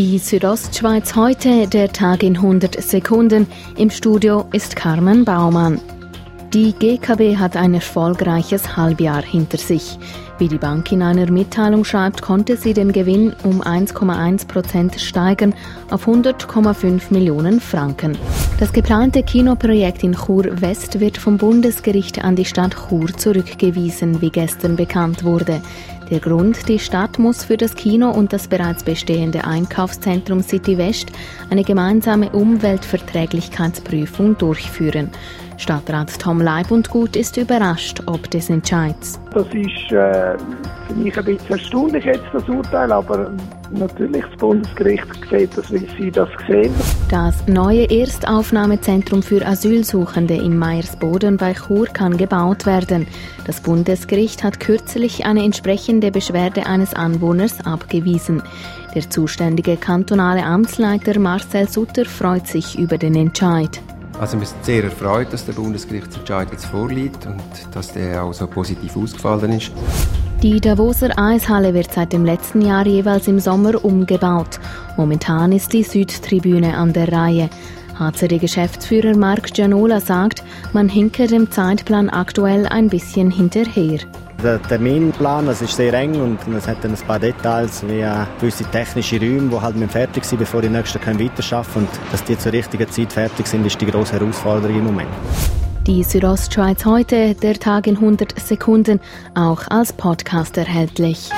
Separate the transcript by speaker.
Speaker 1: Die Südostschweiz heute, der Tag in 100 Sekunden. Im Studio ist Carmen Baumann. Die GKB hat ein erfolgreiches Halbjahr hinter sich. Wie die Bank in einer Mitteilung schreibt, konnte sie den Gewinn um 1,1 Prozent steigern auf 100,5 Millionen Franken. Das geplante Kinoprojekt in Chur West wird vom Bundesgericht an die Stadt Chur zurückgewiesen, wie gestern bekannt wurde. Der Grund, die Stadt muss für das Kino und das bereits bestehende Einkaufszentrum City West eine gemeinsame Umweltverträglichkeitsprüfung durchführen. Stadtrat Tom Leib und Gut ist überrascht ob des Entscheids.
Speaker 2: Das ist äh, für mich ein bisschen erstaunlich jetzt, das Urteil, aber natürlich das Bundesgericht sieht das, wie sie das sehen.
Speaker 1: Das neue Erstaufnahmezentrum für Asylsuchende in Meiersboden bei Chur kann gebaut werden. Das Bundesgericht hat kürzlich eine entsprechende Beschwerde eines Anwohners abgewiesen. Der zuständige kantonale Amtsleiter Marcel Sutter freut sich über den Entscheid.
Speaker 3: Also wir sind sehr erfreut, dass der Bundesgerichtsentscheid jetzt vorliegt und dass der auch so positiv ausgefallen ist.
Speaker 1: Die Davoser Eishalle wird seit dem letzten Jahr jeweils im Sommer umgebaut. Momentan ist die Südtribüne an der Reihe. HCD-Geschäftsführer Marc Gianola sagt, man hinke dem Zeitplan aktuell ein bisschen hinterher.
Speaker 4: Der Terminplan das ist sehr eng und es hat dann ein paar Details wie gewisse technische Räume, die halt fertig sind, bevor die Nächsten weiterarbeiten können. Und dass die zur richtigen Zeit fertig sind, ist die grosse Herausforderung im Moment.
Speaker 1: Die Südostschweiz heute, der Tag in 100 Sekunden, auch als Podcast erhältlich.